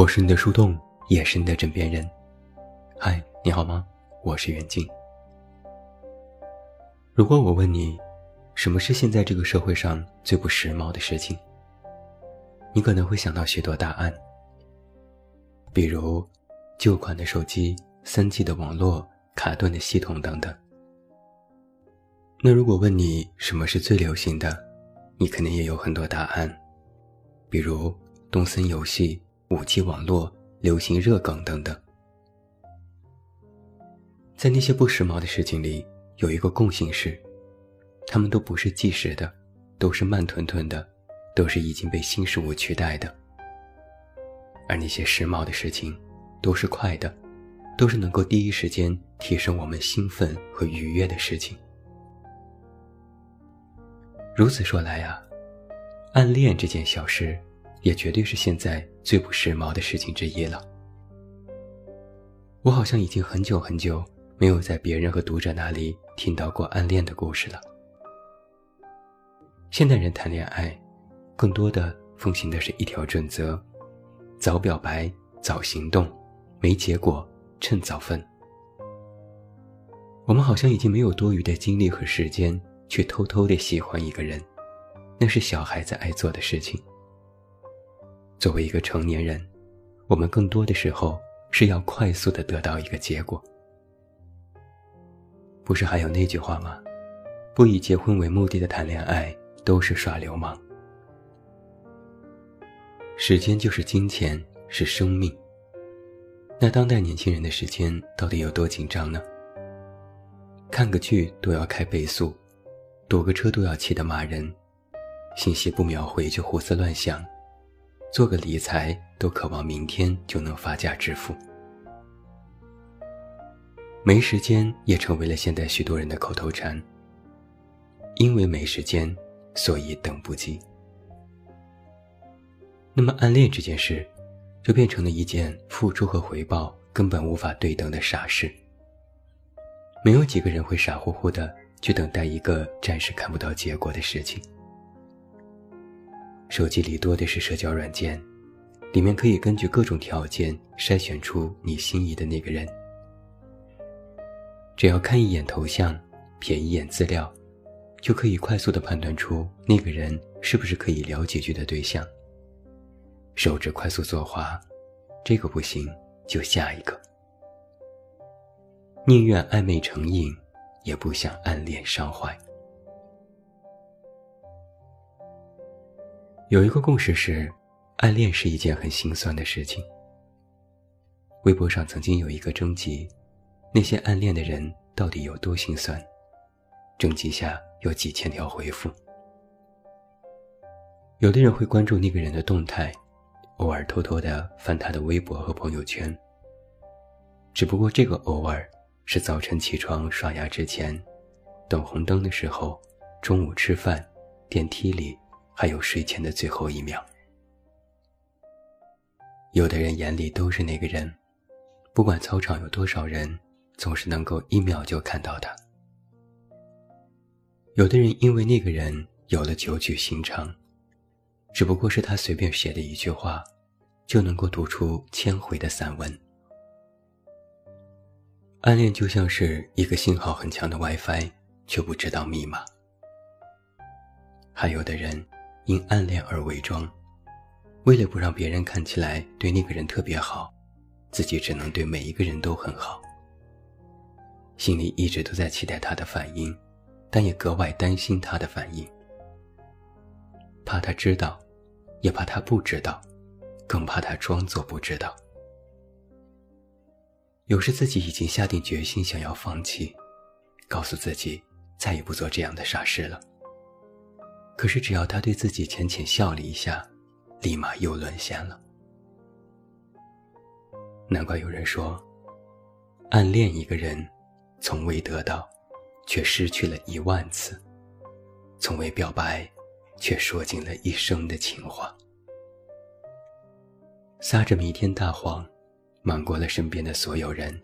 我是你的树洞，也是你的枕边人。嗨，你好吗？我是袁静。如果我问你，什么是现在这个社会上最不时髦的事情？你可能会想到许多答案，比如旧款的手机、三 G 的网络、卡顿的系统等等。那如果问你什么是最流行的，你肯定也有很多答案，比如动森游戏、五 G 网络、流行热梗等等。在那些不时髦的事情里，有一个共性是，它们都不是即时的，都是慢吞吞的，都是已经被新事物取代的。而那些时髦的事情，都是快的，都是能够第一时间提升我们兴奋和愉悦的事情。如此说来呀，暗恋这件小事，也绝对是现在最不时髦的事情之一了。我好像已经很久很久没有在别人和读者那里听到过暗恋的故事了。现代人谈恋爱，更多的奉行的是一条准则：早表白、早行动，没结果趁早分。我们好像已经没有多余的精力和时间。去偷偷的喜欢一个人，那是小孩子爱做的事情。作为一个成年人，我们更多的时候是要快速的得到一个结果。不是还有那句话吗？不以结婚为目的的谈恋爱都是耍流氓。时间就是金钱，是生命。那当代年轻人的时间到底有多紧张呢？看个剧都要开倍速。躲个车都要气得骂人，信息不秒回就胡思乱想，做个理财都渴望明天就能发家致富。没时间也成为了现在许多人的口头禅。因为没时间，所以等不及。那么暗恋这件事，就变成了一件付出和回报根本无法对等的傻事。没有几个人会傻乎乎的。去等待一个暂时看不到结果的事情。手机里多的是社交软件，里面可以根据各种条件筛选出你心仪的那个人。只要看一眼头像，瞥一眼资料，就可以快速的判断出那个人是不是可以聊几句的对象。手指快速作画，这个不行就下一个，宁愿暧昧成瘾。也不想暗恋伤怀。有一个共识是，暗恋是一件很心酸的事情。微博上曾经有一个征集，那些暗恋的人到底有多心酸？征集下有几千条回复。有的人会关注那个人的动态，偶尔偷偷的翻他的微博和朋友圈。只不过这个偶尔。是早晨起床刷牙之前，等红灯的时候，中午吃饭，电梯里，还有睡前的最后一秒。有的人眼里都是那个人，不管操场有多少人，总是能够一秒就看到他。有的人因为那个人有了九曲心肠，只不过是他随便写的一句话，就能够读出千回的散文。暗恋就像是一个信号很强的 WiFi，却不知道密码。还有的人因暗恋而伪装，为了不让别人看起来对那个人特别好，自己只能对每一个人都很好。心里一直都在期待他的反应，但也格外担心他的反应，怕他知道，也怕他不知道，更怕他装作不知道。有时自己已经下定决心想要放弃，告诉自己再也不做这样的傻事了。可是只要他对自己浅浅笑了一下，立马又沦陷了。难怪有人说，暗恋一个人，从未得到，却失去了一万次；从未表白，却说尽了一生的情话，撒着弥天大谎。瞒过了身边的所有人，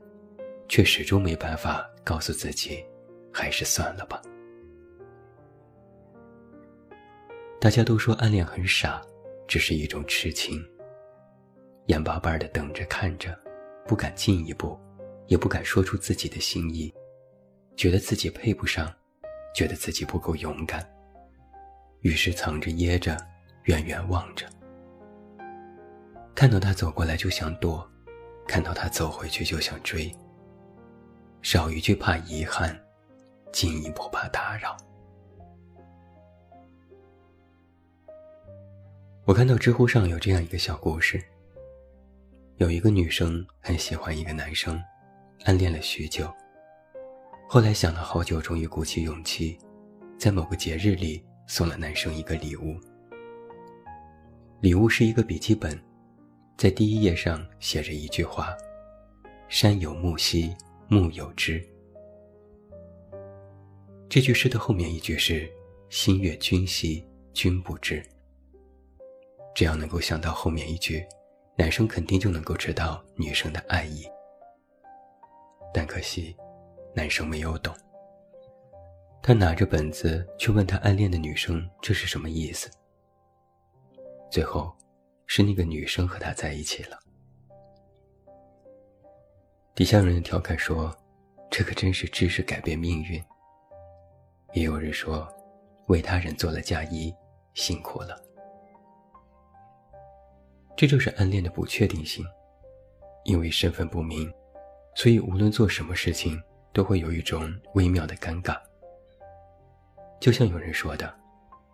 却始终没办法告诉自己，还是算了吧。大家都说暗恋很傻，只是一种痴情。眼巴巴的等着看着，不敢进一步，也不敢说出自己的心意，觉得自己配不上，觉得自己不够勇敢，于是藏着掖着，远远望着。看到他走过来就想躲，看到他走回去就想追。少一句怕遗憾，进一步怕打扰。我看到知乎上有这样一个小故事。有一个女生很喜欢一个男生，暗恋了许久。后来想了好久，终于鼓起勇气，在某个节日里送了男生一个礼物。礼物是一个笔记本，在第一页上写着一句话：“山有木兮木有枝。”这句诗的后面一句是：“心悦君兮君不知。”只要能够想到后面一句，男生肯定就能够知道女生的爱意。但可惜，男生没有懂。他拿着本子去问他暗恋的女生这是什么意思。最后，是那个女生和他在一起了。底下有人调侃说：“这可真是知识改变命运。”也有人说：“为他人做了嫁衣，辛苦了。”这就是暗恋的不确定性，因为身份不明，所以无论做什么事情都会有一种微妙的尴尬。就像有人说的，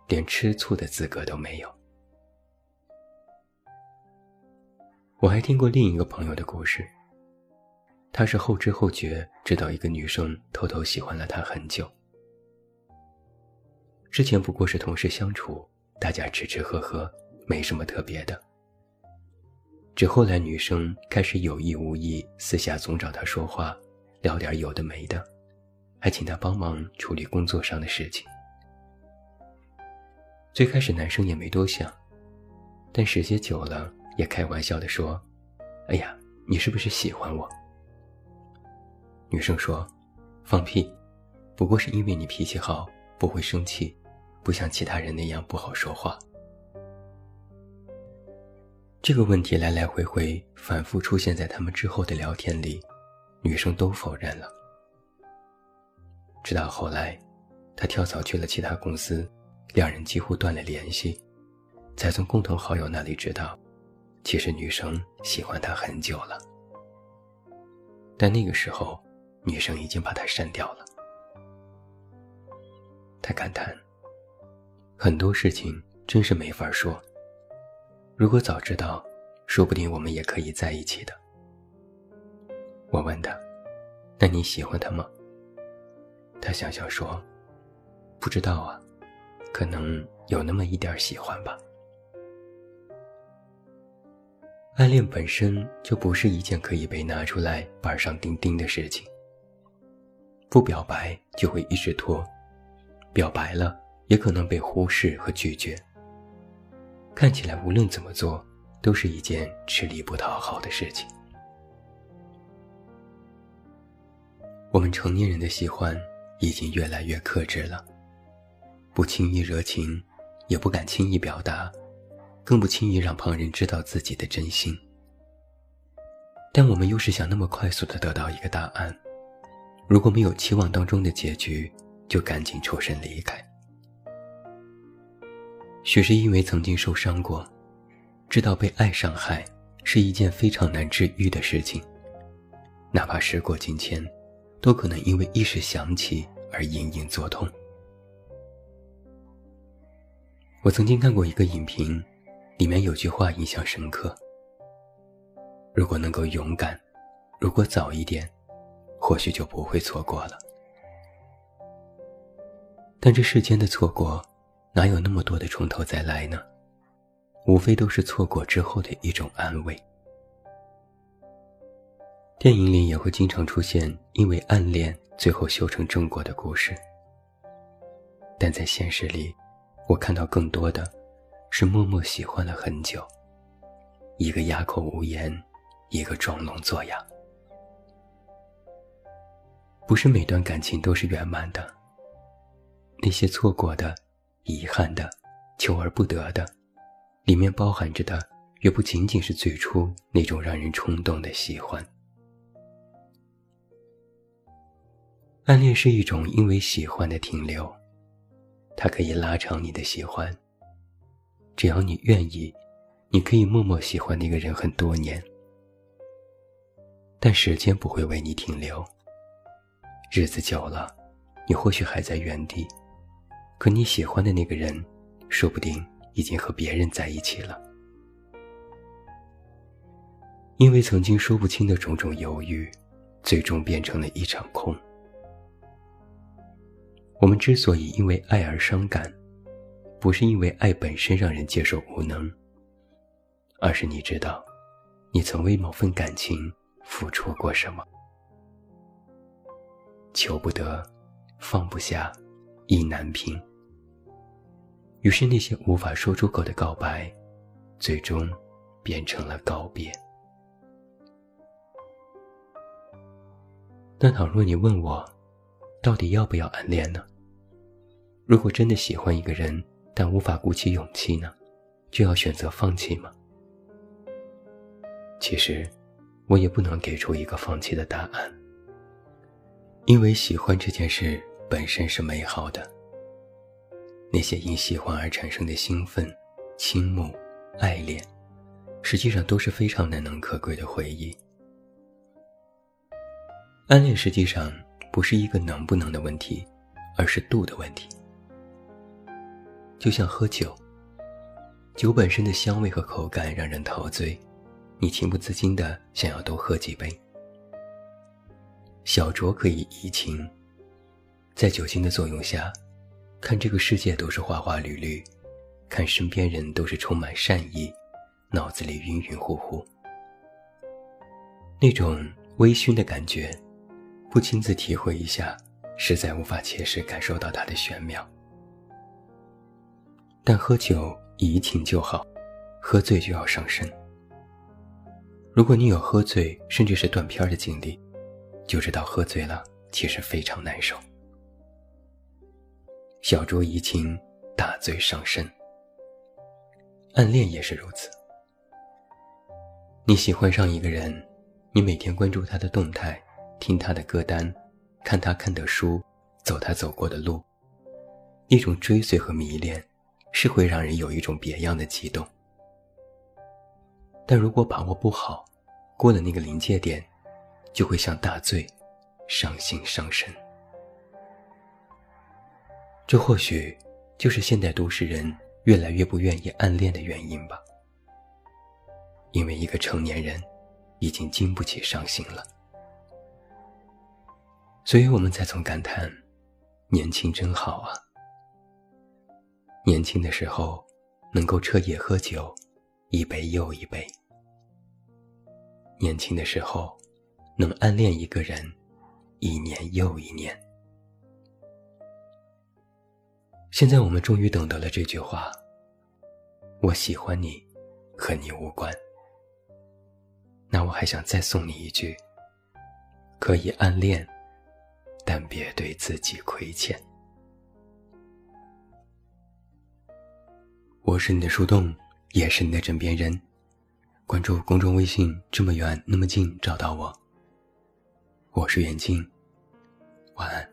连吃醋的资格都没有。我还听过另一个朋友的故事，他是后知后觉知道一个女生偷偷喜欢了他很久，之前不过是同事相处，大家吃吃喝喝，没什么特别的。只后来女生开始有意无意私下总找他说话，聊点有的没的，还请他帮忙处理工作上的事情。最开始男生也没多想，但时间久了也开玩笑的说：“哎呀，你是不是喜欢我？”女生说：“放屁，不过是因为你脾气好，不会生气，不像其他人那样不好说话。”这个问题来来回回反复出现在他们之后的聊天里，女生都否认了。直到后来，他跳槽去了其他公司，两人几乎断了联系，才从共同好友那里知道，其实女生喜欢他很久了。但那个时候，女生已经把他删掉了。他感叹：很多事情真是没法说。如果早知道，说不定我们也可以在一起的。我问他：“那你喜欢他吗？”他想想说：“不知道啊，可能有那么一点喜欢吧。”暗恋本身就不是一件可以被拿出来板上钉钉的事情。不表白就会一直拖，表白了也可能被忽视和拒绝。看起来无论怎么做，都是一件吃力不讨好的事情。我们成年人的喜欢已经越来越克制了，不轻易热情，也不敢轻易表达，更不轻易让旁人知道自己的真心。但我们又是想那么快速的得到一个答案，如果没有期望当中的结局，就赶紧抽身离开。许是因为曾经受伤过，知道被爱伤害是一件非常难治愈的事情，哪怕时过境迁，都可能因为一时想起而隐隐作痛。我曾经看过一个影评，里面有句话印象深刻：如果能够勇敢，如果早一点，或许就不会错过了。但这世间的错过。哪有那么多的从头再来呢？无非都是错过之后的一种安慰。电影里也会经常出现因为暗恋最后修成正果的故事，但在现实里，我看到更多的是默默喜欢了很久，一个哑口无言，一个装聋作哑。不是每段感情都是圆满的，那些错过的。遗憾的，求而不得的，里面包含着的也不仅仅是最初那种让人冲动的喜欢。暗恋是一种因为喜欢的停留，它可以拉长你的喜欢。只要你愿意，你可以默默喜欢那个人很多年。但时间不会为你停留，日子久了，你或许还在原地，可你喜欢的那个人，说不定已经和别人在一起了。因为曾经说不清的种种犹豫，最终变成了一场空。我们之所以因为爱而伤感，不是因为爱本身让人接受无能，而是你知道，你曾为某份感情付出过什么。求不得，放不下，意难平。于是那些无法说出口的告白，最终变成了告别。那倘若你问我，到底要不要暗恋呢？如果真的喜欢一个人，但无法鼓起勇气呢，就要选择放弃吗？其实，我也不能给出一个放弃的答案。因为喜欢这件事本身是美好的，那些因喜欢而产生的兴奋、倾慕、爱恋，实际上都是非常难能可贵的回忆。暗恋实际上不是一个能不能的问题，而是度的问题。就像喝酒，酒本身的香味和口感让人陶醉，你情不自禁的想要多喝几杯。小酌可以怡情，在酒精的作用下，看这个世界都是花花绿绿，看身边人都是充满善意，脑子里晕晕乎乎。那种微醺的感觉，不亲自体会一下，实在无法切实感受到它的玄妙。但喝酒怡情就好，喝醉就要伤身。如果你有喝醉甚至是断片的经历，就知道喝醉了其实非常难受。小酌怡情，大醉伤身。暗恋也是如此。你喜欢上一个人，你每天关注他的动态，听他的歌单，看他看的书，走他走过的路，一种追随和迷恋。是会让人有一种别样的激动，但如果把握不好，过了那个临界点，就会像大醉，伤心伤身。这或许就是现代都市人越来越不愿意暗恋的原因吧。因为一个成年人已经经不起伤心了，所以我们才总感叹：年轻真好啊。年轻的时候，能够彻夜喝酒，一杯又一杯。年轻的时候，能暗恋一个人，一年又一年。现在我们终于等到了这句话：“我喜欢你，和你无关。”那我还想再送你一句：可以暗恋，但别对自己亏欠。我是你的树洞，也是你的枕边人。关注公众微信，这么远那么近，找到我。我是袁静，晚安。